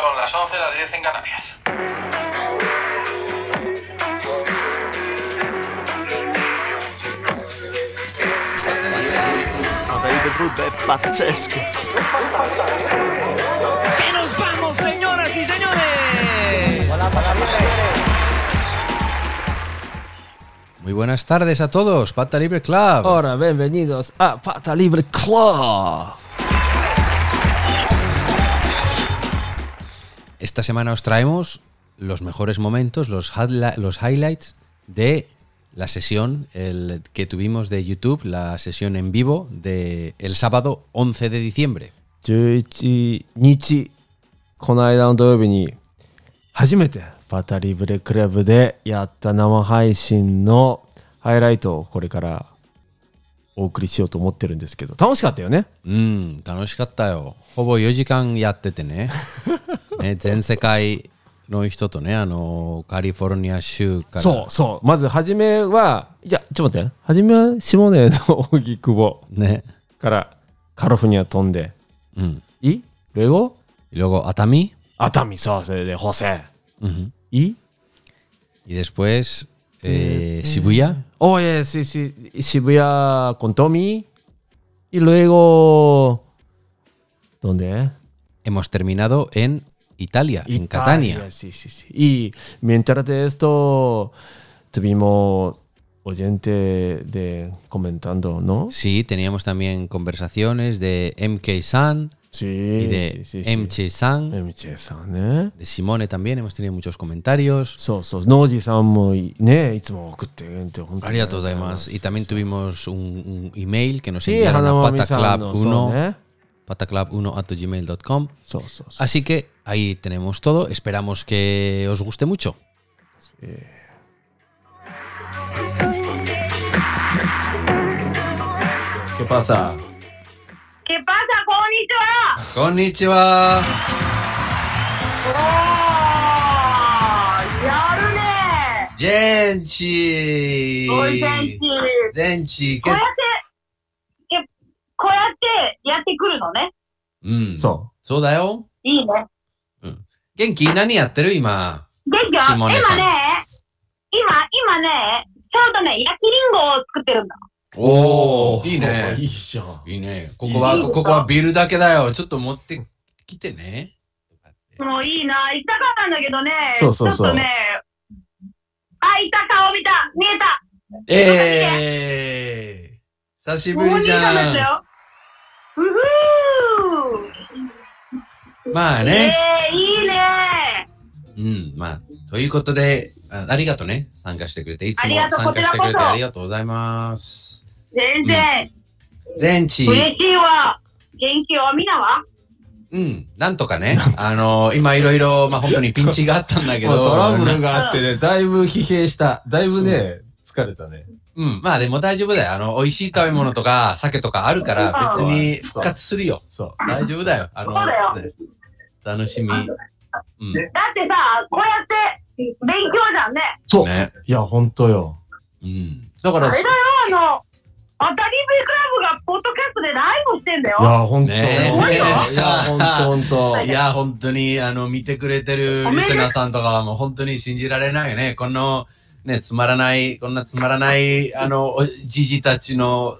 Son las 11, las 10 en Canarias. David Bub è pazzesco. ¡Que nos vamos, señoras y señores! Muy buenas tardes a todos, Pata Libre Club. Ahora, bienvenidos a Pata Libre Club. Esta semana os traemos los mejores momentos, los, highli- los highlights de la sesión el, que tuvimos de YouTube, la sesión en vivo de el sábado 11 de diciembre. 11日、この間の土曜日に、初めてパタリブレクラブでやった生配信のハイライトをこれからお送りしようと思ってるんですけど、楽しかったよね。うん、楽しかったよ。ほぼ4時間やっててね。 ね、全世界の人とね、あの、カリフォルニア州から。そうそう、まず初めは、いや、ちょっと待って、初めは下根の荻窪、ね、からカリフォルニア飛んで、うん、い？レゴ？レゴ、熱海？熱海、そう、それで、ホセ。うん、い？いで、えー、渋谷？おいえ、し、し、渋谷、コントミいろいろ、どんで。Hemos terminado Italia, en Catania. Sí, sí, sí. Y mientras de esto, tuvimos oyente comentando, ¿no? Sí, teníamos también conversaciones de MK San. Sí, y de sí, sí, MC San. MC San, ¿eh? De Simone también hemos tenido muchos comentarios. So, so. No, San mo, ¿eh? Y también tuvimos un, email que nos enviaron a Pataclub1 pataclub1.gmail.com. So, so, so. Así que ahí tenemos todo. Esperamos que os guste mucho. Sí. ¿Qué pasa? ¿Qué pasa? ¡Konnichiwa! ¡Konnichiwa! Oh, ¡Yarune! ¡Genchi! ¡Genchi! ¡Genchi! ¿Qué? こうやってやってくるのね。Mm. そそうだよ。いいね。元気？何やってる今？できよ、今ね下根さん、今、今ね、ちょうどね、焼きりんごを作ってるんだ。おー、いいいね。いじゃん。いいね。ここは、ここはビルだけだよ。ちょっと持ってきてね。もういいな、行きたかったんだけどね。そうそうそうちょっとね、あ、いた顔見た、見えた。えー、久しぶりじもう見えたんですゃん。よ。うふー。まあね。えー、いいね。うん、まあ、ということで、あありがとうね。参加してくれて。いつも参加してくれてありがとうございます。全然、全地、嬉しいわ。元気よ、みんなはうん、なんとかね。あの、今いろいろ、まあ本当にピンチがあったんだけまあど。トラブルがあってね、だいぶ疲弊した。だいぶね、疲れたね。うん、まあでも大丈夫だよ。あの、美味しい食べ物とか、酒とかあるから、別に復活するよ。そ大丈夫だよ。あの、そうだよね楽しみ。うん。だってさ、こうやって勉強じゃんね。う。そう。ね。いや、ほんとよ。うん。だから、あれだよ、あの、アタリベクラブがポッドキャストでライブしてんだよ。いや、ほんと。ねえいや、ほんとほんと い。や、本当に、あの、見てくれてるリスナーさんとかはもう本当に信じられないよね。この、ね、つまらない、こんなつまらない、あの、おじじたちの、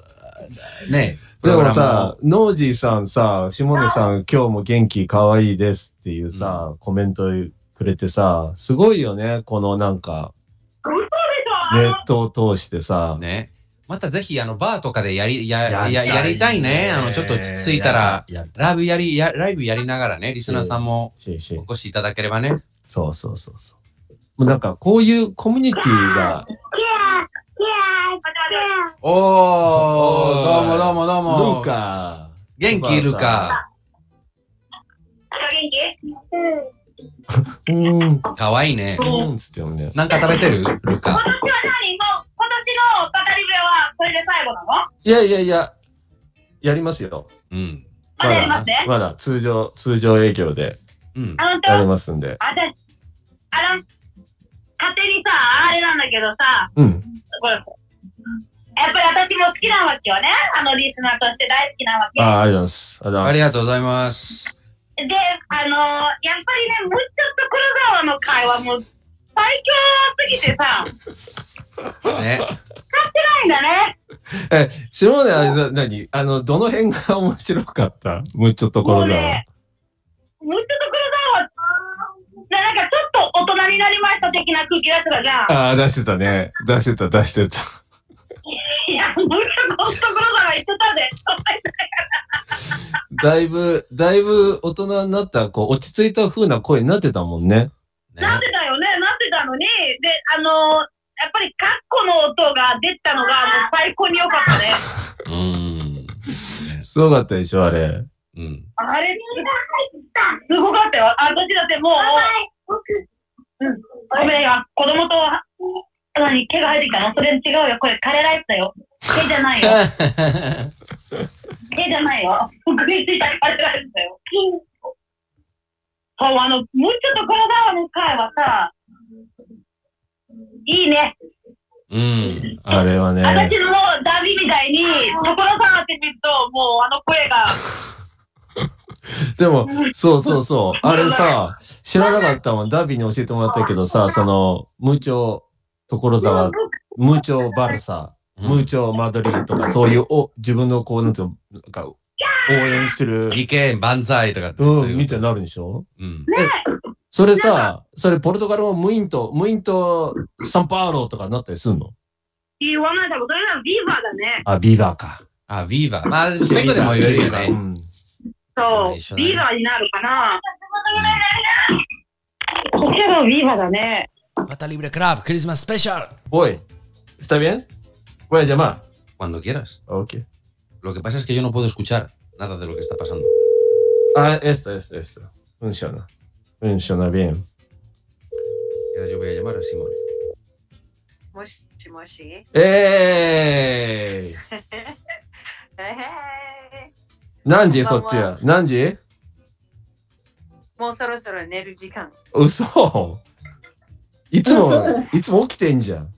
ね、プでもさを、ノージーさんさ、下根さん、今日も元気可愛いですっていうさ、コメントくれてさ、すごいよね。このなんか、ネットを通してさ、ね。またぜひ、あの、バーとかでやり、や、やりたいや、やりたいね。あの、ちょっと落ち着いたら、ライブやり、や、ライブやりながらね、リスナーさんもお越しいただければね。そうそうそうそう。もうなんか、こういうコミュニティが、キャーキャー待って待っておー、どうもどうもどうルも。ーカ元気ルカ。元気うん。ー。うーん。かわいいね。うん、つってもね。なんか食べてる？ルカ。今年は何もう、今年のパタリベはこれで最後なの？いやいやいや、やりますよ。うん。まだやりますね。まだ通常、通常営業でうん。あやりますんで。あ、じゃあ、あの、勝手にさ、あれなんだけどさ、うん。これ、やっぱり私も好きなわけよね。あのリスナーとして大好きなわけ。ああ、ありがとうございます。ありがとうございます。で、あのやっぱりね、むっちょっと黒沢の会話も最強すぎてさ、ね。ないんだね。え、下根あれな、何？あの、どの辺が面白かった？むっちょところが。もうちょっと的な空気出してたじゃん。ああ、出してたね。出してた、出してた。いや、むっちょっと黒沢言ってたで。だいぶ、だいぶ大人になった、こう、落ち着いた風な声になってたもんね。ねなってたよね、なってたのに、で、あのやっぱりカッコの音が出たのが もう最高に良かったね。うん。すごかったでしょ、あれ。うん。あれ、すごかったよ。あ、私だってもう、うん、ごめんよ、子供と、何、毛が生えてきたの？それ違うよ。これ、枯れライフだよ。毛じゃないよ。毛じゃないよ。食いついた枯れライフだよ。そう、あの、もうちょっと黒沢の回はさ、いいね。うん。あれはね。私もダビみたいに、所沢って見ると、もうあの声が、でも、そうそうそう。あれさ、知らなかったもん。ダビに教えてもらったけどさ、その、ムーチョ、所沢、ムーチョバルサ、ムーチョマドリーとか、そういう、お、自分のこう、なんていうの、なんか、応援する、意見、万歳とかって。そううん、みたいになるんでしょ？うん。それさ、それポルトガル語ムイント、ムイント、サンパウロとかなったりすんの？言わないだろ、それならビーバーだね。あ、ビーバーか。あ、ビーバー。まあ、そういうことでも言えるようね。ん。そう。ビガになるかな。こちらビガだね。Pata mm. Libre Crab, Christmas Special. Voy. ¿Está bien? puedes llamar. Cuando quieras. Ok. Lo que pasa es que yo no puedo escuchar nada de lo que está pasando. Ah, esto, esto, esto. Funciona. Funciona bien. Y ahora yo voy a llamar a Simone. Moshi, moshi. ¡Ey! hey. 何時？そっちは何時？もうそろそろ寝る時間。嘘いつも、いつも起きてんじゃん。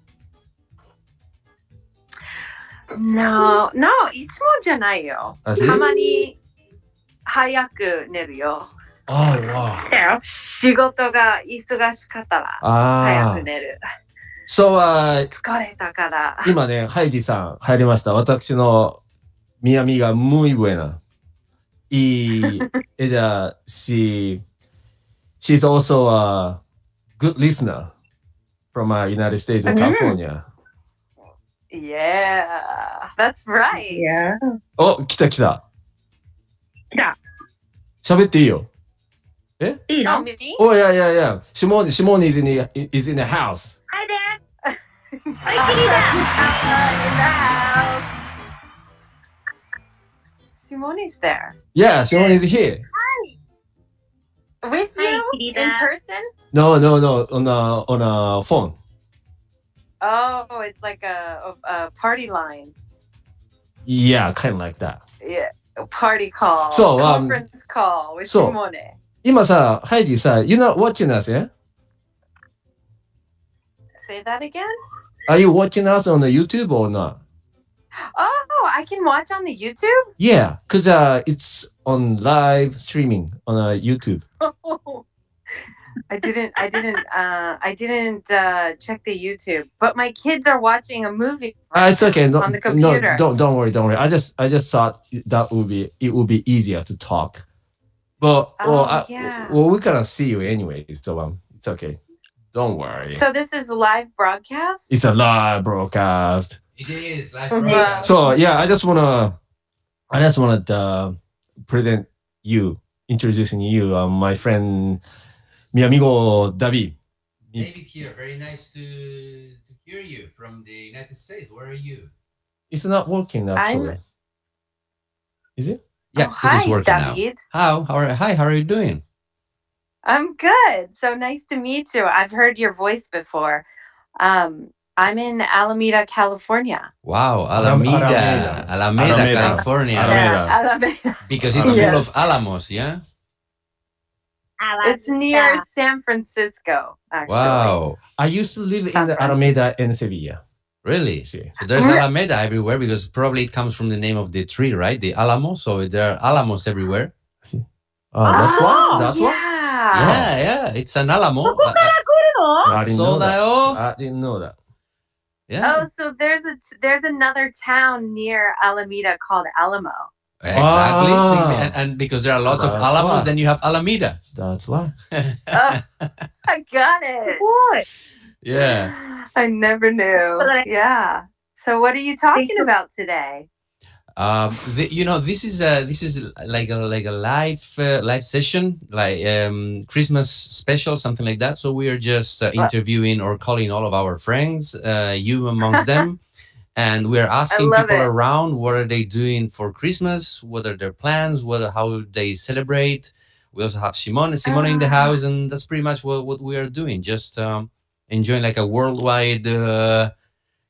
No, no, いつもじゃないよ。たまに早く寝るよ。ああ、わ仕事が忙しかったらあ。ああ早く。寝る。そうは、疲れたから。今ね、ハイジさん入りました。私のみやみが muy buena. Y ella, she, she's also a good listener from uh, United States and California. Yeah, that's right. お、来た来た。来た。喋っていいよ。いい Oh, の me? おいやいやいや、シモーニ、シモーニ is in the, is in the house. はいで。 In the house. Simone's there. Yeah, シモーニ is here. With Hi, you Frida. in person? No, no, no, on a, on a phone. Oh, it's like a, a, a party line. Yeah, kind of like that. Yeah, a party call. So, um, conference call with so- Simone. 今さ、ハイジさ、you're not watching us, yeah? Say that again? Are you watching us on the YouTube or not? Oh, I can watch on the YouTube? Yeah, because uh, it's on live streaming on uh, YouTube. I didn't I didn't uh I didn't uh check the YouTube, but my kids are watching a movie. Uh, it's okay. No, On the no, computer. don't don't worry, don't worry. I just I just thought that would be it would be easier to talk. But Oh, well, I- yeah. well, we cannot see you anyway, so um, it's okay. Don't worry. So this is live broadcast? it's a live broadcast. It is, like Wow. So yeah, I just wanna, I just wanna uh, present you, introducing you, uh, my friend, mi amigo David. David here, very nice to, to hear you from the United States. Where are you? It's not working actually. Is it? Yeah, oh, hi, it is working now. David. How? How are, hi, how are you doing? I'm good. So nice to meet you. I've heard your voice before. Um, I'm in Alameda, California. Wow, Alameda, Alameda, Alameda, Alameda. California. Alameda. Yeah, because it's full of Alamos, yeah? It's near San Francisco, actually. Wow. I used to live San in the Alameda in Sevilla. Really? So there's mm-hmm. Alameda everywhere because probably it comes from the name of the tree, right? The Alamo. So there are Alamos everywhere. Ah, oh, that's oh, one. That's yeah. one. Yeah, yeah. It's an Alamo. Uh, uh, I, I, I didn't know that. I didn't know that. Yeah. Oh, so there's a there's another town near Alameda called Alamo. Exactly, ah. and, and, because there are lots That's of Alamos, why. then you have Alameda. That's why. oh, I got it. What? Yeah. I never knew. Yeah. So what are you talking about today? Um, the, you know, this is a this is like a like a live uh, live session, like um, Christmas special, something like that. So we are just uh, interviewing or calling all of our friends, uh, you amongst them, and we are asking people it. around what are they doing for Christmas, what are their plans, what how they celebrate. We also have Simone, Simone in the Ah. house, and that's pretty much what, what we are doing. Just um, enjoying like a worldwide uh,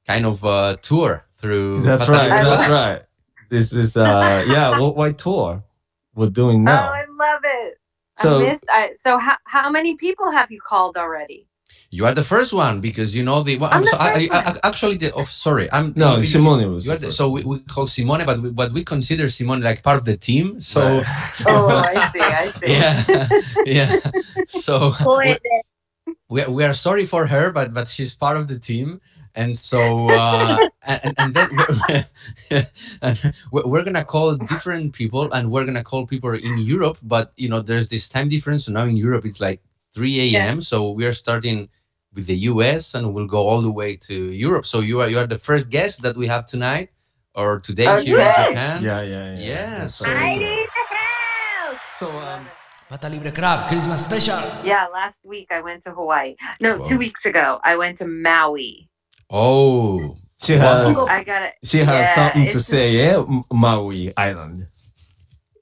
kind of uh, tour through. That's Fatale right. That's right this is uh yeah worldwide tour we're doing oh, now. Oh, I love it. So, I missed, I, so how, how many people have you called already? You are the first one because you know the. Well, I'm so the first I, I, I, actually the. Oh, sorry, I'm no we, Simone was. The, so we, we call Simone, but we, but we consider Simone like part of the team. So. Right. oh, I see. I see. Yeah, yeah. So. We, we are sorry for her, but but she's part of the team and so uh, and, and then we're, and we're, we're gonna call different people, and we're gonna call people in Europe. But you know, there's this time difference. So now in Europe it's like 3 a.m. So we are starting with the US, and we'll go all the way to Europe. So you are you are the first guest that we have tonight or today here in Japan. Yeah, yeah, yeah. Yeah, so- right. I need the house! So um Pata Libre Crab Christmas Special. Yeah, last week I went to Hawaii. No, Wow. two weeks ago I went to Maui. Oh, she has I got it. she has Yeah, something to it's- say, yeah? M- Maui Island.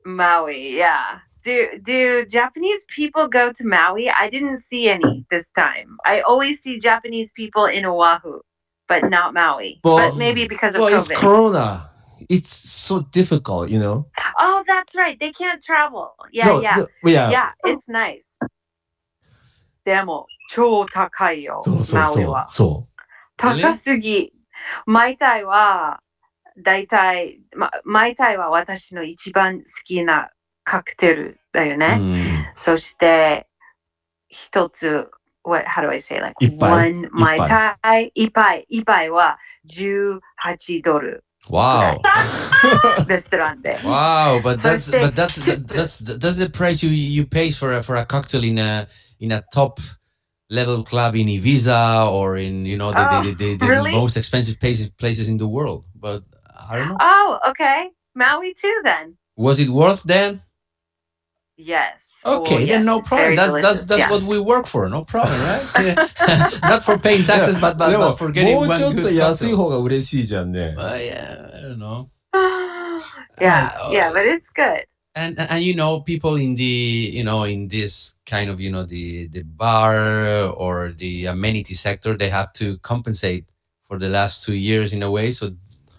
Maui, yeah. Do do Japanese people go to Maui? I didn't see any this time. I always see Japanese people in Oahu, but not Maui. Well- but maybe because of Well, it's COVID. Corona. It's so difficult, you know. oh, that's right. They can't travel. Yeah, no, yeah. the- yeah. Yeah, it's nice. でも超高いよ、そうそうそうマウイは。そ 高すぎ。マイタイは、だいたい、ま、マイタイは私の一番好きなカクテルだよね。Mm. そして、一つ、what, how do I say, like, one マイタイ、一杯、一杯は18ドル、wow. レストランで。Wow, but that's but that's that, that's that's the price you you pay for a, for a cocktail in a in a top level club in Ibiza or in you know the, oh, the, the, the really? most expensive places places in the world. But I don't know. Oh, okay, Maui too then. Was it worth then? Yes. Okay, well, yes. then no problem. That's delicious. that's that's yeah. what we work for. No problem, right? Not for paying taxes, yeah. but but, but for getting one good uh, yeah, I don't know. yeah, uh, yeah, but it's good and, and and you know people in the you know in this kind of you know the the bar or the amenity sector they have to compensate for the last two years in a way so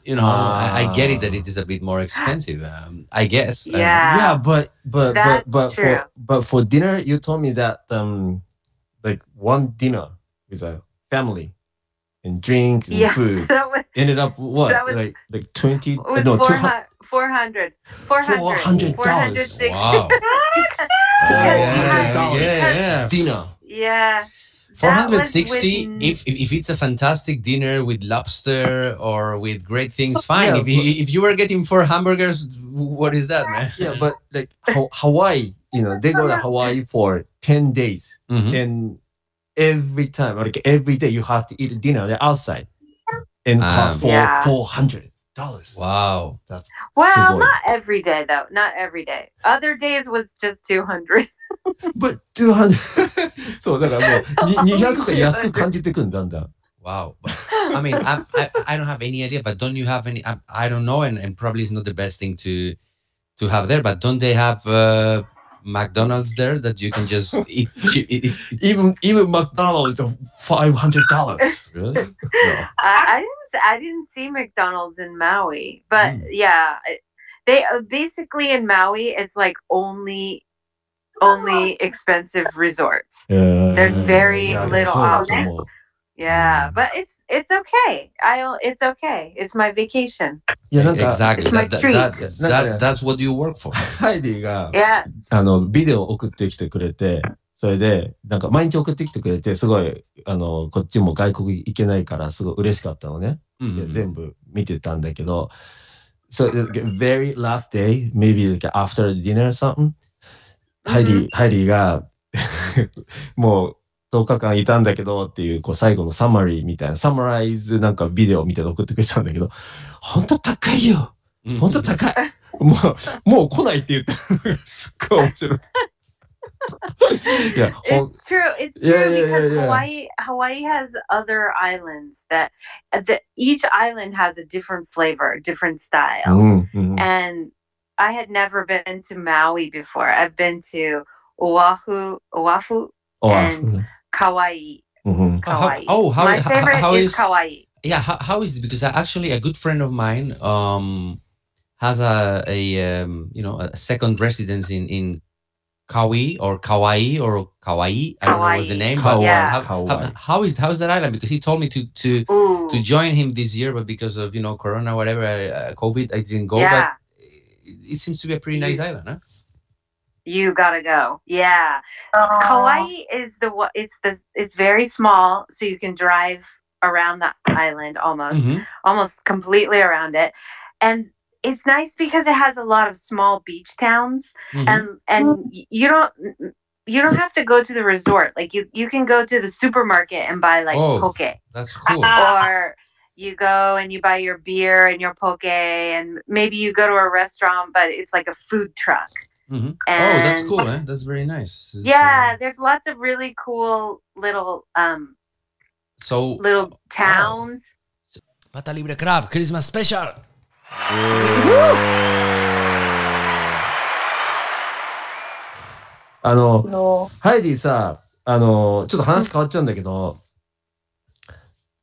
you know I, I get it that it is a bit more expensive um, i guess I. Yeah. yeah, but but That's but but true. for but for dinner, you told me that um like one dinner with a family and drinks and Yeah. food That was, ended up what That was- like like twenty it was no two 400, hundred 400, 400, $400. 460. wow yeah, yeah, yeah. dinner. Yeah. 460 with- if, if if it's a fantastic dinner with lobster or with great things fine Yeah, if, you, if you were getting four hamburgers what is that man Yeah, but like Hawaii, you know, they go to Hawaii for ten days, Mhm. and every time, like every day, you have to eat dinner outside, and Ah. cost for Yeah. four hundred dollars. wow Well, Sugoi. not every day though. Not every day. Other days was just 200. But two hundred. そうだからもうに二百が安く感じてくんだんだん。 Wow. But, I mean, I, I, I don't have any idea, but don't you have any? I, I don't know, and, and probably it's not the best thing to to have there. But don't they have uh, McDonald's there that you can just eat? cheap- eat, eat- Even even McDonald's of five hundred dollars. Really? no. I, I didn't. I didn't see McDonald's in Maui, but Mm. yeah, they uh, basically in Maui it's like only only expensive resorts. There's very little options. Yeah, but it's it's okay. I it's okay. It's my vacation. いやなんか exactly. It's my That, that, treat. that, that, that's what you work for. ハイディが Yeah. あの、ビデオ送ってきてくれて、それで、なんか毎日送ってきてくれて、すごい、あの、こっちも外国行けないから、すごい嬉しかったのね。でうんうん全部見てたんだけど、so the very last day, maybe like after dinner or something, ハイリー、ハイリーが、もう10日間いたんだけどっていう、こう最後のサマリーみたいな、サマライズなんかビデオみたいなの送ってくれたんだけど、本当高いようん本当高いもう、もう来ないって言ったのがすっごい面白い。いや、ほん It's true. It's true Yeah, yeah, because yeah, yeah. Hawaii Hawaii has other islands that that each island has a different flavor, different う style. ん、うん。And I had never been to Maui before. I've been to Oahu, Oahu, あ and kawaii. Mm-hmm. Uh-huh. Kawaii. Oh, how, my favorite how, how is, is kawaii. Yeah, how, how is it? Because actually, a good friend of mine um, has a, a um, you know a second residence in in Kauai or Kauai or Kauai. I don't know what's the name. but Yeah. How, how, how is how is that island? Because he told me to to Ooh. to join him this year, but because of you know Corona, whatever, uh, COVID, I didn't go. Yeah. But it seems to be a pretty nice mm. island, huh? You gotta go. Yeah. Uh, Kauai is the what it's the it's very small, so you can drive around the island almost. Mhm. almost completely around it and it's nice because it has a lot of small beach towns Mhm. and and you don't you don't have to go to the resort like you you can go to the supermarket and buy like Oh. poke That's cool. or you go and you buy your beer and your poke and maybe you go to a restaurant but it's like a food truck Mhm. and Oh, that's cool, eh? That's very nice. It's, yeah uh, there's lots of really cool little um so little towns Pata Libre Crab Christmas Special. あの、のハイディさ、あの、ちょっと話変わっちゃうんだけど、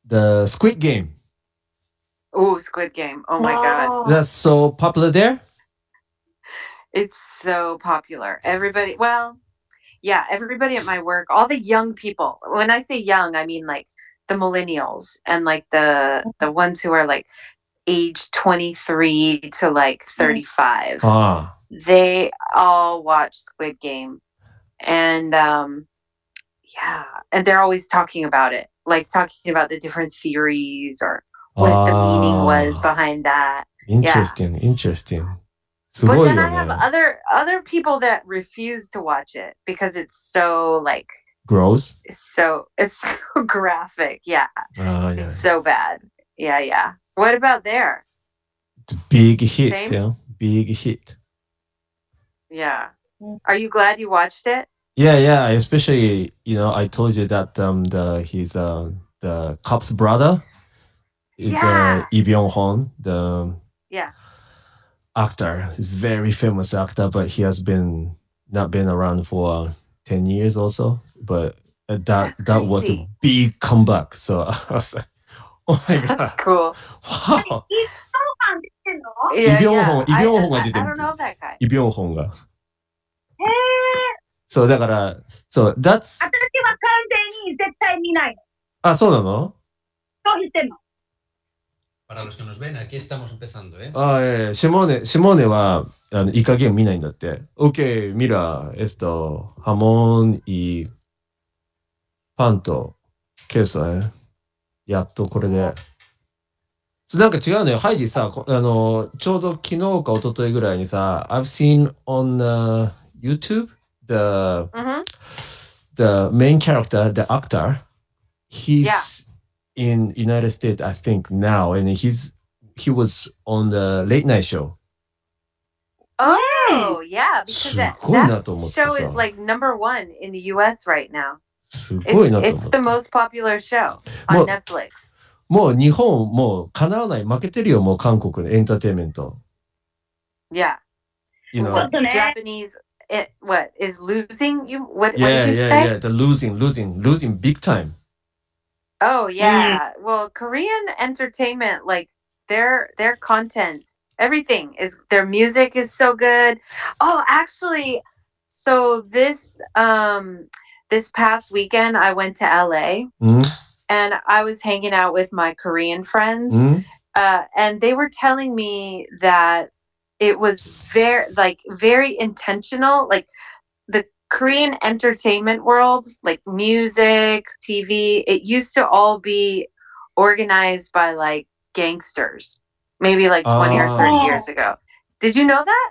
The Squid Game, oh squid game oh my god that's so popular there? It's so popular. Everybody, well, yeah, everybody at my work, all the young people. When I say young, I mean like the millennials and like the the ones who are like age 23 to like 35. Ah, They all watch Squid Game. And um yeah, and they're always talking about it. Like talking about the different theories or what the meaning was Ah. behind that. Interesting, interesting but then I have other other people that refuse to watch it because it's so like gross. So it's so graphic. Yeah. Uh, yeah. It's so bad. Yeah, yeah. What about there? Big hit. Same? Yeah. Big hit. Yeah. Are you glad you watched it? Yeah, yeah. Especially, you know, I told you that um the he's uh the cop's brother is yeah. the Lee Byung Hon, the yeah actor. He's very famous actor, but he has been not been around for ten years also. But uh, that That's that was a big comeback. So I was like, oh my god, That's cool. wow. Yeah, yeah. I, I, I る don't know that guy. イ・ビョンホンが。へえ。そう、だから、そう、that's、私は完全に絶対見ないの。あ、そうなのそうしてんの。Para los que nos ven, aquí estamos empezando, ¿eh? あ、ええシモーネ、シモーネは、あの、イカゲーム見ないんだって。OK, mira, esto, jamón y pan と queso ね。やっとこれで。なんか違うのよ。ハイディさ、こあの、ちょうど昨日か一昨日ぐらいにさ、I've seen on、uh, YouTube the hmm the main character, the actor, he's in United States, I think now, and he's he was on the late night show. Oh, yeah, because that, すごいな that と思ってさ。 show is like number one in the U.S. right now. すごい It's, なと思 it's っ the て。 most popular show Well- on Netflix. もう日本もうかなわない負けてるよもう韓国のエンターテインメント。 Yeah. You ちょ know. っとね。 Japanese, it, what is losing? You what? what Yeah, did you yeah, say? yeah. The losing, losing, losing big time. Oh mm. yeah. Mm. Well, Korean entertainment, like their their content, everything is their music is so good. Oh, actually, so this um this past weekend I went to LA mm. and I was hanging out with my Korean friends. Mm. Uh, and they were telling me that it was very like very intentional like korean entertainment world like music tv it used to all be organized by like gangsters maybe like 20 or 30 Ah. years ago did you know that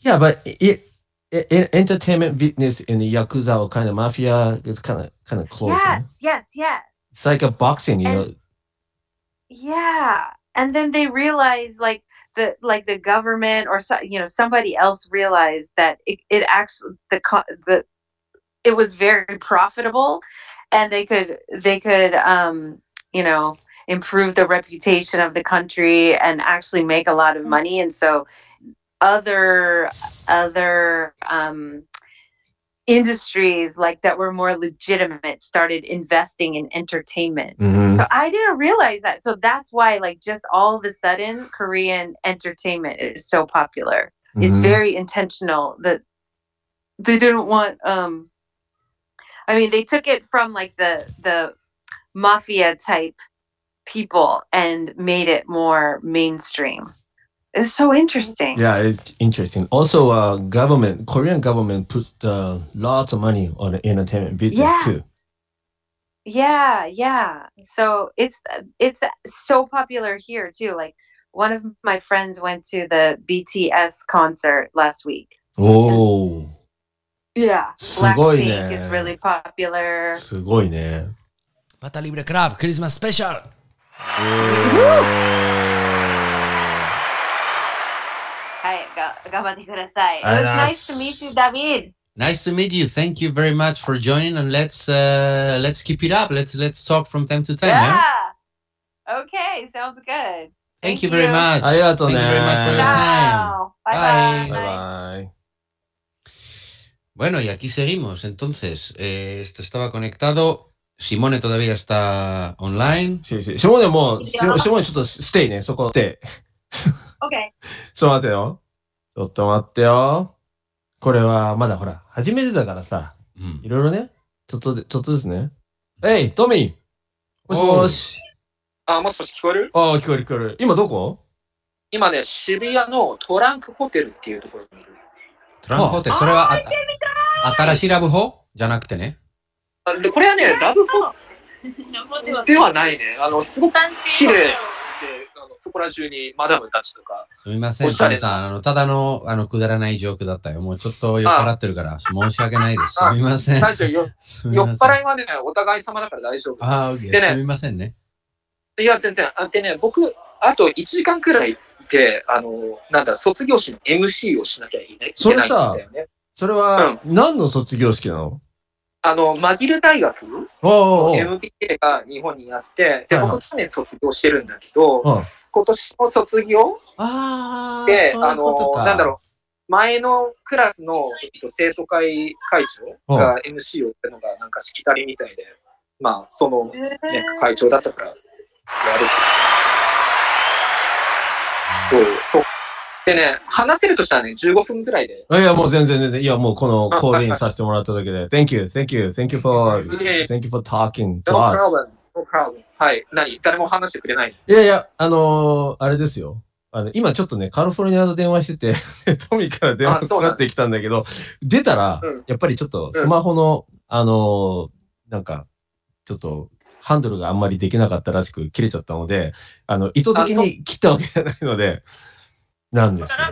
Yeah, but it, it, it entertainment business in the yakuza or kind of mafia is kind of kind of close. yes yes yes It's like a boxing, you know. Yeah and then they realize like the like the government or so, you know somebody else realized that it, it actually the the it was very profitable and they could they could um you know improve the reputation of the country and actually make a lot of money. And so other other um industries like that were more legitimate started investing in entertainment Mhm. so I didn't realize that. So that's why, like, just all of a sudden, Korean entertainment is so popular. It's Mhm. very intentional that they didn't want. um I mean, they took it from like the the mafia type people and made it more mainstream It's so interesting. Yeah, it's interesting. Also, uh, government, Korean government put uh, lots of money on the entertainment business Yeah. too. Yeah, yeah. So it's it's so popular here too. Like one of my friends went to the BTS concert last week. Oh, Yeah. すごいね。 Blackpink is really popular. すごいね。パタリブレクラブクリスマススペシャル nice す to meet you, David. Nice to meet you. Thank you very much for joining and let's uh, let's keep it up. Let's let's talk from time to time. Yeah. yeah? Okay, sounds good. Thank you very much. ありがとうね。 Thank you very much for your time. Ciao. Bye Bye. bye. バイバイ。 Bueno, y aquí seguimos. Entonces, eh, esto estaba conectado. Simone todavía está online. しし、しもねもう、ししもねちょっとステイね、そこで。 OK。ちょっと待ってよ。ちょっと待ってよ。これはまだほら、初めてだからさ、Mm. いろいろね、ちょっとで、ちょっとずつね。えい、トミーもしもし。あ、もしもし聞こえる？ああ、聞こえる聞こえる。今どこ？今ね、渋谷のトランクホテルっていうところにいる。トランクホテル。それはあ新しいラブホ？じゃなくてね。あでこれはね、ラブホではないね。あの、すごく綺麗そこら中にマダムたちとか。すみません、おしゃれなトミさん。あの、ただの、あの、くだらないジョークだったよ。もうちょっと酔っ払ってるから、申し訳ないです。すあみません。大丈夫酔っ。払いはね、お互い様だから大丈夫。あー、オッケーでねすみませんね。いや、全然。あでね、僕、あと1時間くらいで、あの、なんだ、卒業式の MC をしなきゃいけない。それさ。それは、何の卒業式なの？あの、マギル大学おうおうおう MBA が日本にあって、で、僕去年卒業してるんだけど、うん今年の卒業？ああ、で、あの。なんだろう、前のクラスの、えっと、生徒会会長が MC をやるのがなんかしきたりみたいで、まあ、その、ね、会長だったから、やるそう、そう。でね、話せるとしたらね、15分ぐらいで。いや、もう全然全然。いや、もうこの コールインさせてもらっただけで。Thank you, thank you, thank you for, thank you for talking to us. Problem, no problem. はい。何？誰も話してくれない。いやいや、あのーあれですよ。あの、今ちょっとね、カリフォルニアと電話してて、トミーから電話あそうなんかかってきたんだけど、出たら、うんやっぱりちょっとスマホの、あのーなんか、ちょっと、ハンドルがあんまりできなかったらしく切れちゃったので、あの、意図的に切ったわけじゃないので、なんですよ。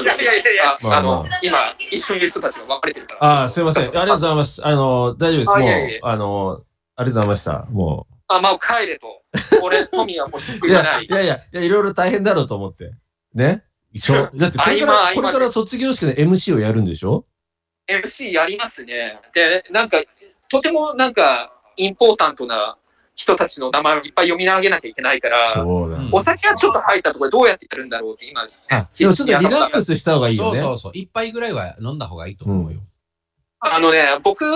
いやいやいやいや、まああの、ま今、一緒にいる人たちが分かれてるから。ああ、すいません。ありがとうございます。あの、大丈夫です。もうあいやいや、あの、ありがとうございました。もあ、まあ、帰れと。俺、トミーはもうう。いや、救いがないい。やいや、いや、いろいろ大変だろうと思って。ね？一緒。だってこれから、これから卒業式の MC をやるんでしょ？MC やりますね。で、なんか、とてもなんか、インポータントな人たちの名前をいっぱい読み上げなきゃいけないから、お酒はちょっと入ったところでどうやってやるんだろうって今、あ、でもちょっとリラックスした方がいいよね。そうそうそう。一杯ぐらいは飲んだ方がいいと思うよ。あのね、僕、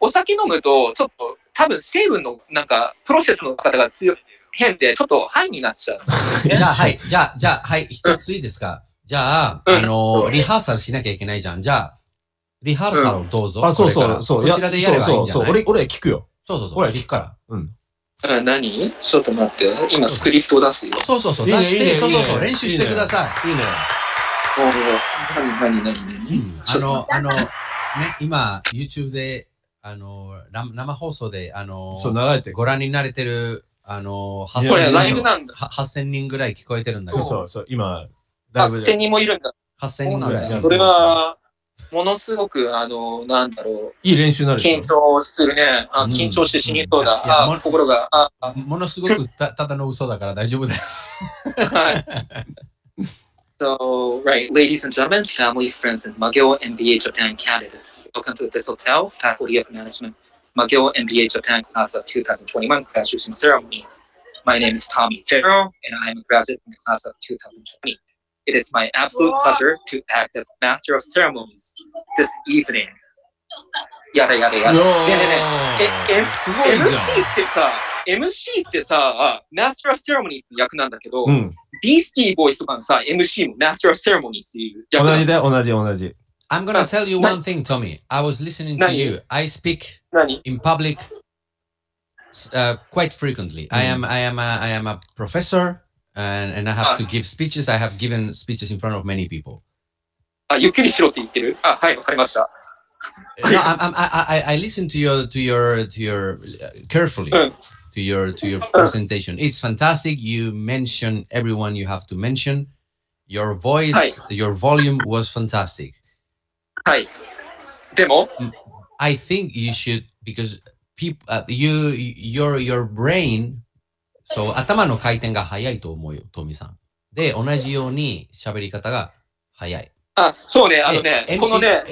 お酒飲むと、ちょっと、多分成分の、なんか、プロセスの方が強い、変で、ちょっとハイになっちゃう。じゃあ、はい。じゃあ、じゃあ、はい。一ついいですか？じゃあ、うんあの、リハーサルしなきゃいけないじゃん。じゃあ、リハーサルをどうぞ。あ、そうこれからそう、そう。こちらでやればいいんじゃない？そうそうそう。俺、俺聞くよ。そうそうそう。ほら聞くから。うん。あ何？ちょっと待って。今スクリプトを出すよ。そうそうそう、いいね出して、いいねそうそうそう、いいね練習してください。いいね。何何何うんちょっとあの、あの、ね、今、YouTube で、あの、生生放送で、あの、そう、流れてご覧になれてる、あの、いやこれ8000ライブなんだ。は8000人ぐらい聞こえてるんだけど、そうそうそう、今、ライブ8000で。人もいるんだ。8000人ぐらい。そうそれは、ものすごく、あの、なんだろいい練習になう、る緊張するね。あうん緊張して死にそうだ。いやもあ心が、あ、あものすごくたただの嘘だから大丈夫だよ。はい。So, right, ladies and gentlemen, family, friends, and Magyo MBA Japan candidates, welcome to this hotel, Faculty of Management, Magyo MBA Japan class of 2021 graduation ceremony. My name is Tommy Farrow, and I am a graduate from the class of 2020. It is my absolute pleasure to act as Master of Ceremonies this evening. やだやだやだ。いやーねえねえねええすごいじゃん。 MC ってさ、MC ってさ、マスター・オブ・セレモニーズの役なんだけど、うん。ビースティー・ボーイズとかのさ、MC もマスター・オブ・セレモニーズっていう役なんだ同じだよ、同じ、同じ。 I'm gonna tell you one thing, Tommy. I was listening to 何 you. I speak 何 in public uh, quite frequently. I am I am a, I am a professor and, and I have Ah. to give speeches. I have given speeches in front of many people. あ、ゆっくりしろって言ってるあ、はい、わかりました。 No, I'm, I'm, I, I I listen to your to your to your uh, carefully うん。 to your to your presentation. It's fantastic. You mention everyone you have to mention. Your voice, Hi. your volume was fantastic. はい。でも、 I think you should because people uh, you your your brain そう頭の回転が早いと思うよトミさん。で同じように喋り方が早い。あ、そうね、あのねえ、このね、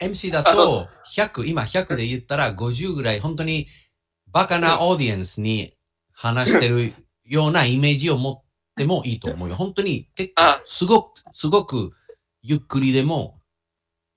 MC だと100今100で言ったら50ぐらい本当にバカなオーディエンスに話してるようなイメージを持ってもいいと思うよ。本当に結構あ。すごくすごくゆっくりでも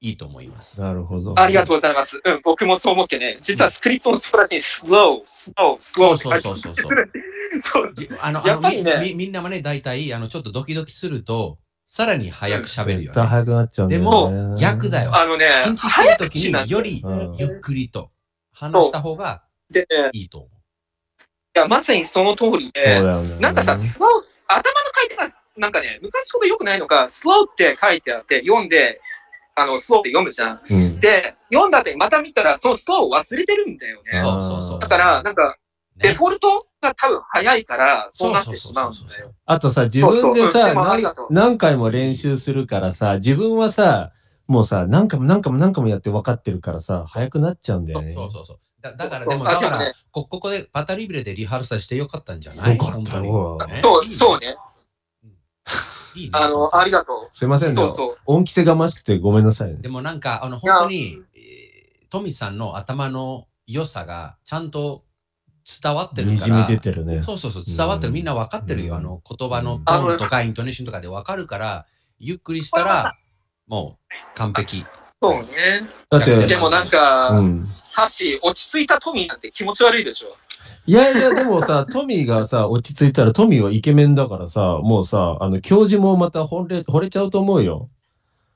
いいと思いますなるほど。ありがとうございます。うん、僕もそう思ってね、実はスクリプトの素晴らしい、 slow, slow, slow そうそうそうそうそう。じあの、やっぱりねみみみんなもね、大体、あの、ちょっとドキドキすると、さらに早く喋るよね。早くなっちゃうんだで。も、逆だよ。あのね、緊張する早ときによりうんゆっくりと話した方がで、いいいと思や、まさにその通りで、よね。なんかさ、スロー、頭の回転が、なんかね、昔ほど良くないのか、スローって書いてあって、読んで、あの、スローって読むじゃん。うん。で、読んだ後にまた見たら、そのスローを忘れてるんだよう。ね。そうそうそう。だから、なんか、ねデフォルトが多分早いから、そうなってしまうんだよ。あとさ、自分でさ、何回も練習するからさ、自分はさ、もうさ、何回も何回も何回もやって分かってるからさ、早くなっちゃうんだよね。そうそうそう。だだから、でも、だからね、こここでパタリブレでリハーサルしてよかったんじゃない？よかったよそう、そうね。いいねあの、ありがとすいませんそう。そう。恩着せがましくてごめんなさいねで。もなんか、あの、本当に、えートミさんの頭の良さがちゃんと伝わってるから。にじみ出てるね。そうそうそう、伝わってる。うんみんな分かってるよ。うんあの、言葉のトあのーンとかイントネーションとかで分かるから、ゆっくりしたら、もう完璧。そうね。だって、でもなんか、うん。箸、落ち着いたトミーなんて気持ち悪いでしょ。いやいや、でもさ、トミーがさ、落ち着いたらトミーはイケメンだからさ、もうさ、あの、教授もまた惚れ、惚れちゃうと思うよ。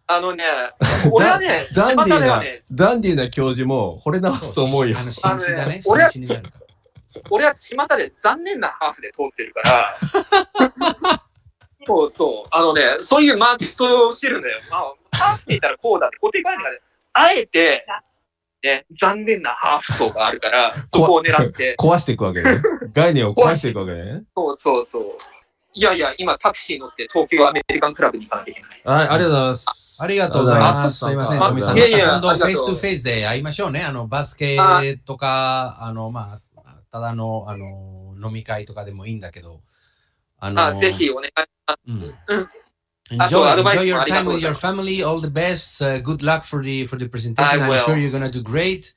あのね、俺はね、ダンディーなね、、ダンディーな教授も惚れ直すと思うよあ。の、ね。俺は。俺は巷で残念なハーフで通ってるから、そうそう、あのね、そういうマーケットをしてるんだよ。まあ、ハーフって言ったらこうだって固定概念がね、あえて、ね、残念なハーフ層があるから、そこを狙って、壊していくわけね。概念を壊していくわけね。そうそうそう。いやいや、今タクシー乗って東京アメリカンクラブに行かなきゃいけない。はい、ありがとうございます。ありがとうございます。すいません、あトミさん。いやいや今度、 face to f ace で会いましょうね。あの、バスケとか、あの、まあ、ただの、あの、飲み会とかでもいいんだけど、あの、あ、ぜひお願いします。うんうん。Enjoy, enjoy your time with your family. All the best. Uh, good luck for the for the presentation. I I'm will. sure you're gonna do great.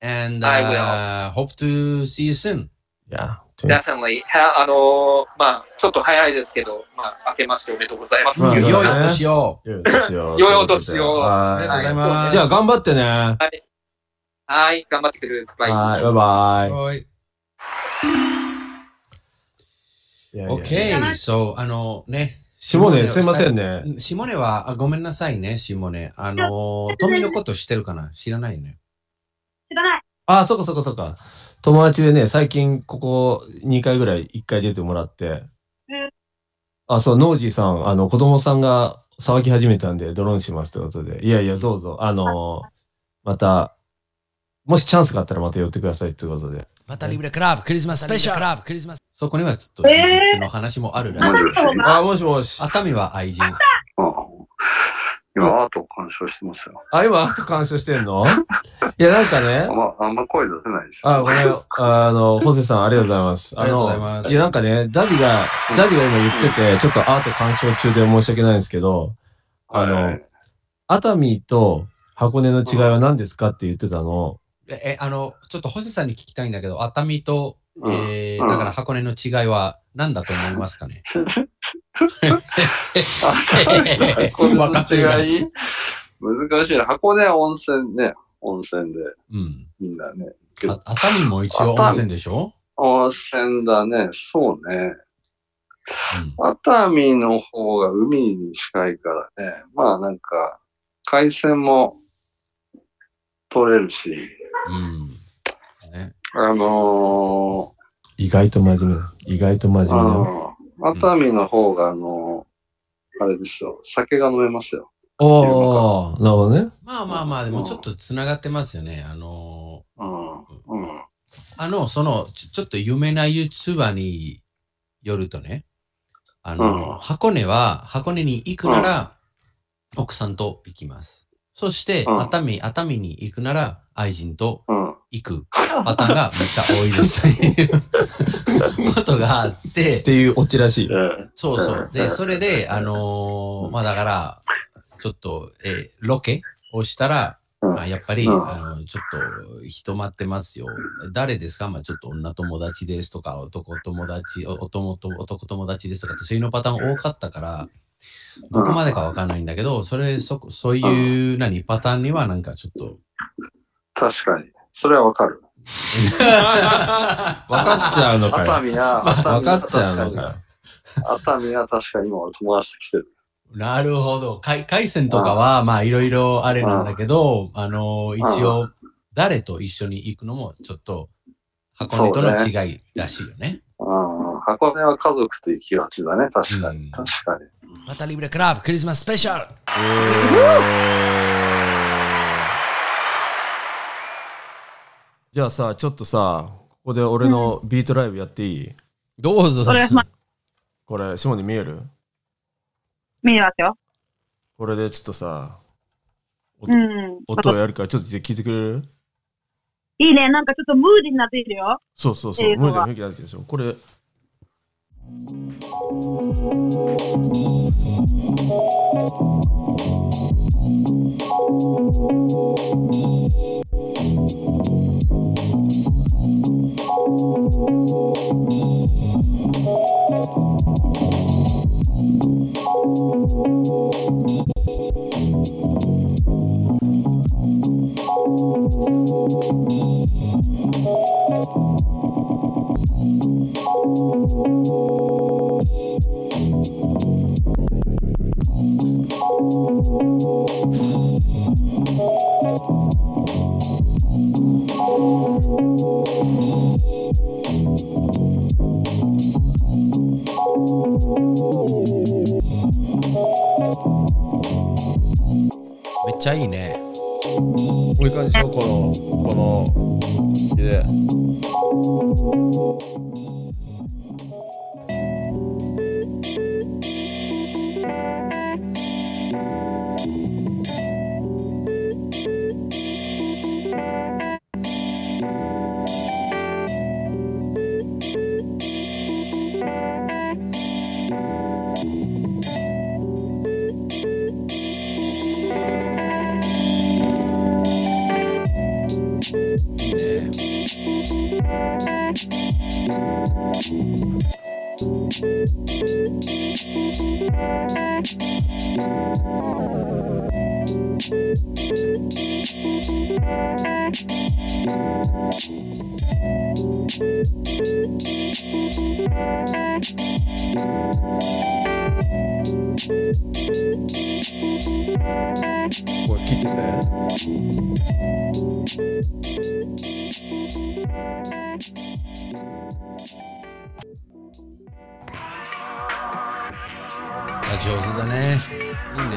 And I uh, hope to see you soon. いや、Definitely. はあのーまあ、ちょっと早いですけど、まあ、明けましておめでとうございます。まあ良いおね年を。良いお年を。ありがとうございはます。じゃあ頑張ってね。ははい、頑張ってくる。バイ。い、バイバイ。はい。いやいや OK。So, あのね。下根、すいませんね。下根は、あごめんなさいね、下根。あの、富のこと知ってるかな？知らないよね。知らない。あ、そっかそっかそっか。友達でね、最近ここ2回ぐらい1回出てもらってうん、あ、そう、ノージーさん、あの、子供さんが騒ぎ始めたんで、ドローンしますということで、いやいや、どうぞ、あの、また、もしチャンスがあったらまた寄ってくださいということで。またリブレクラブクリスマススペシャルクラブクリスマスそこにはちょっとえー秘密の話もあるらしい。あ、もしもし。熱海は愛人。あ今、アートを鑑賞してますよ。あ、今、アート鑑賞してんの？いや、なんかねあん、ま、あんま声出せないでしょ。あ、ごめん。あの、ホセさん、ありがとうございます。ありがとうございますいや、なんかね、ダビが、ダビが今言ってて、ちょっとアート鑑賞中で申し訳ないんですけど、あのはい、熱海と箱根の違いは何ですかって言ってたの？え、えあの、ちょっと星さんに聞きたいんだけど、熱海と、うんえーうんだから箱根の違いは何だと思いますかね？分かってる違い？難しいな。箱根は温泉ね。温泉で、うん。みんなね。熱海も一応温泉でしょ？温泉だね。そうね。うん。熱海の方が海に近いからね。まあなんか、海鮮も取れるし、うん。ね、あの意外と真面目な。意外と真ー、あ面目な。の熱海の方があのあれですよ。酒が飲めますよ。おー、なるほどね。まあまあまあ、でもちょっとつながってますよね。あの、うん。うん。あの、その、ちょちょっと有名な YouTuber によるとね、あの、うん箱根は、箱根に行くなら、奥さんと行きます。そして、うん熱海、熱海に行くなら、愛人とうん。行くパターンがめっちゃ多いです。っていう。ことがあって。っ、ていうオチらしい。え。えそうそう。で、うん。それで、あのーまあだから、ちょっと、えーロケをしたら、うん。まあ、やっぱり、うん。あの、ちょっと人待ってますよ。誰ですか？まあちょっと女友達ですとか、男友達、お男友男友達ですとかって、そういうのパターン多かったから、どこまでかわかんないんだけど、それ、そ、そういう、何、パターンにはなんかちょっと、確かに。それはわかる。わかっちゃうのかよ。熱海は、熱海わかっちゃうのかよ。熱海は確かに今俺友達と来てる。なるほど。海海鮮とかは、まあ、いろいろあれなんだけど、あの、一応、誰と一緒に行くのも、ちょっと、箱根との違いらしいよね。うん。箱根は家族と行きがちだね。確かうんに。確かに。またリブレクラブクリスマススペシャルじゃあさ、ちょっとさ、ここで俺のビートライブやっていい？どうぞ。お願いします。これ、シモに見える？見えますよ。これでちょっとさ、うん。音をやるからちょっと聞いてくれる？いいね。なんかちょっとムーディーになっているよ。そうそうそう。映像が無理だ、無理だってでしょ。これ、Thank Working t 上手だね。いいね。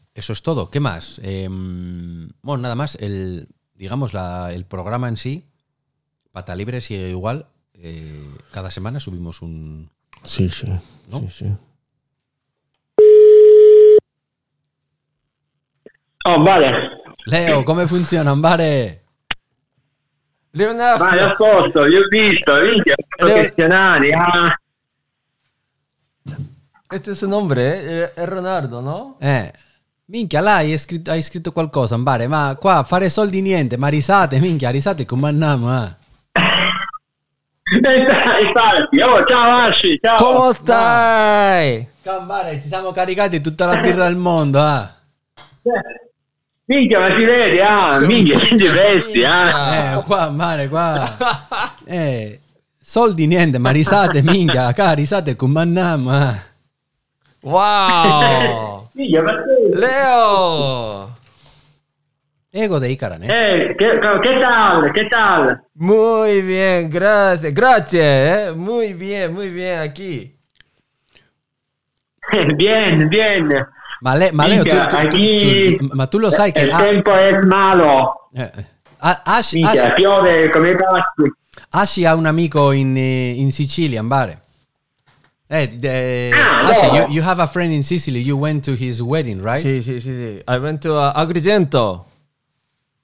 eso es todo. ¿Qué más? Em, bueno, nada más. El, digamos, la- el programa en sí, Pata Libre sigue igual. Eh, cada semana subimos un... Sí, sí. ¿No? Sí, sí. Oh, vale. Leo, come funziona, Ambare? Leonardo. Vai a posto, io ho visto, minchia, professionali, ah. Este es su nombre, eh? è Ronaldo, no? Eh. Minchia, là hai scritto, hai scritto qualcosa, Ambare, ma qua fare soldi niente, ma risate, minchia, risate come andiamo, eh. Infatti, oh, ciao Asci, ciao. ¿Cómo stai? Ambare, ci siamo caricati tutta la birra del mondo, eh. Minchia, ma si vede, ah, minchia, senti vesti, ah. Eh, qua, mare, qua. Eh, soldi niente, ma risate, minchia, qua risate come andiamo, eh. Wow! ¡Leo! Ego de Icaran, ¿eh? eh ¿qué, tal? ¿Qué tal? Muy bien, gracias. Gracias. ¿eh? Muy bien, muy bien, aquí. bien, bien. Male, Maleo, aquí lo sabes que... El ah, tiempo es malo. Eh, piove come Ashi ha un amico in, eh, in Sicilia, in Bari. Eh, the- Ah, Ashi, no. you, you have a friend in Sicily. You went to his wedding, right? Sí, sí, sí, sí. I went to uh, Agrigento.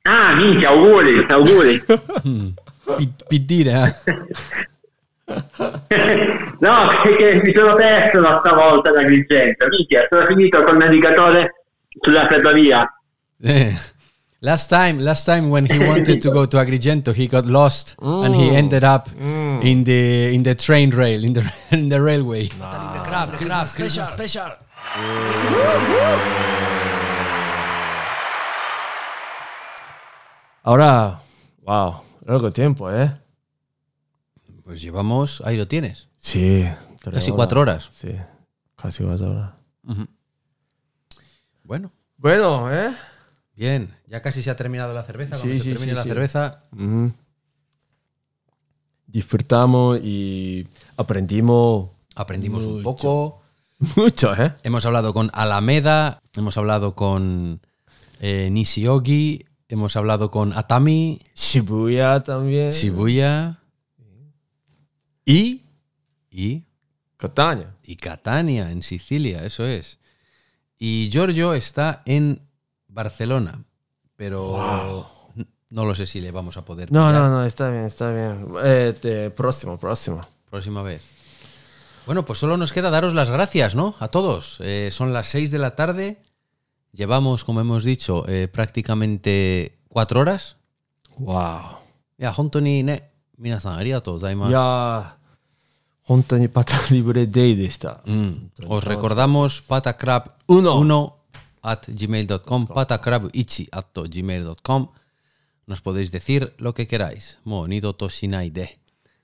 Ah, minchia, auguri, auguri. Mm. Pi- Piddire, eh? No, perché mi sono perso la stavolta da Agrigento. Minchia, sono finito col navigatore sulla ferrovia. Eh. Last time, last time when he wanted to go to Agrigento, he got lost and he ended up in the in the train rail in the in the railway. Crab, crab, special, special. Ahora, wow, largo tiempo, ¿eh? Pues llevamos, ahí lo tienes. Sí. Casi cuatro horas. Sí, casi cuatro horas. Bueno, Bueno, ¿eh? Bien. Ya casi se ha terminado la cerveza. Cuando Sí, se sí, termine sí, la cerveza. Disfrutamos y aprendimos aprendimos un poco. mucho, ¿eh? Hemos hablado con Alameda, hemos hablado con eh, Nishiogi, hemos hablado con Atami, Shibuya también. Shibuya Y y, Catania. y Catania, en Sicilia, eso es. Y Giorgio está en Barcelona, pero no lo sé si le vamos a poder. No, no, no, está bien, está bien. Eh, próximo, próximo. Próxima vez. Bueno, pues solo nos queda daros las gracias, ¿no? A todos. Eh, son las seis de la tarde. Llevamos, como hemos dicho, eh, prácticamente cuatro horas. Wow. Ya, Hontoni, ne, minasan, arigato gozaimasu. Ya, Hontoni Pata Libre Day de esta. Mm. Os recordamos Pata Crab 1 at gmail.com, patacrab1 at gmail.com. Nos podéis decir lo que queráis. Mo, nido to shinai de.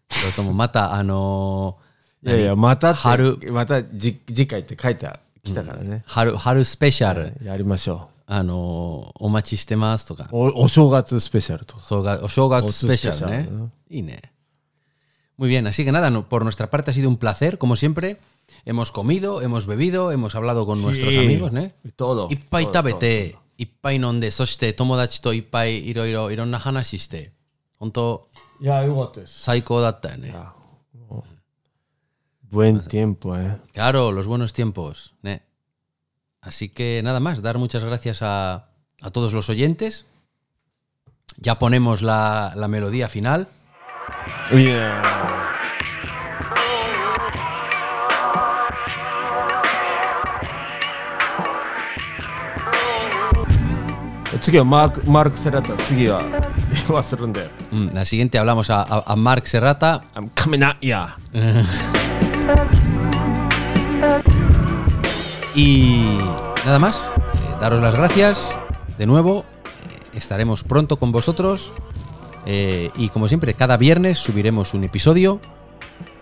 それともまた、あのいやいや、また春またじ次回って書いてきたからね。春、春スペシャル、やりましょあのお待ちしてますとかう。、おお正月スペシャルとか。そうがお正月スペシャルねね。いいね。Muy bien, así que nada, por nuestra parte ha sido un placer, como siempre. hemos comido, hemos bebido, hemos hablado con sí. nuestros amigos, ¿eh? Todo. Y pai tabete, y pai nonde, soshite tomodachi to ippai iroiro ironna hanashi shite. Honto. Ya, Saiko datta, ¿eh? Buen tiempo, ¿eh? Claro, los buenos tiempos, ¿eh? Así que nada más, dar muchas gracias a, a todos los oyentes. Ya ponemos la, la melodía final. Yeah. 次はマークマーク・セラタ次は電話するんで Mm, La siguiente hablamos a, a- a Mark Serrata. I'm coming at ya Y nada más, eh, daros las gracias de nuevo. eh, estaremos pronto con vosotros. eh, y como siempre, cada viernes subiremos un episodio.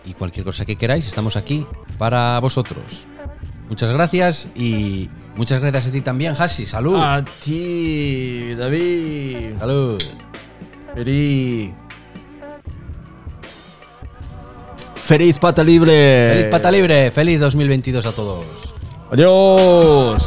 Y cualquier cosa que queráis, estamos aquí para vosotros. Muchas gracias y muchas gracias a ti también, Hasi. Salud. a ti David Salud. feliz feliz pata libre Feliz pata libre. Feliz 2022 a todos. adiós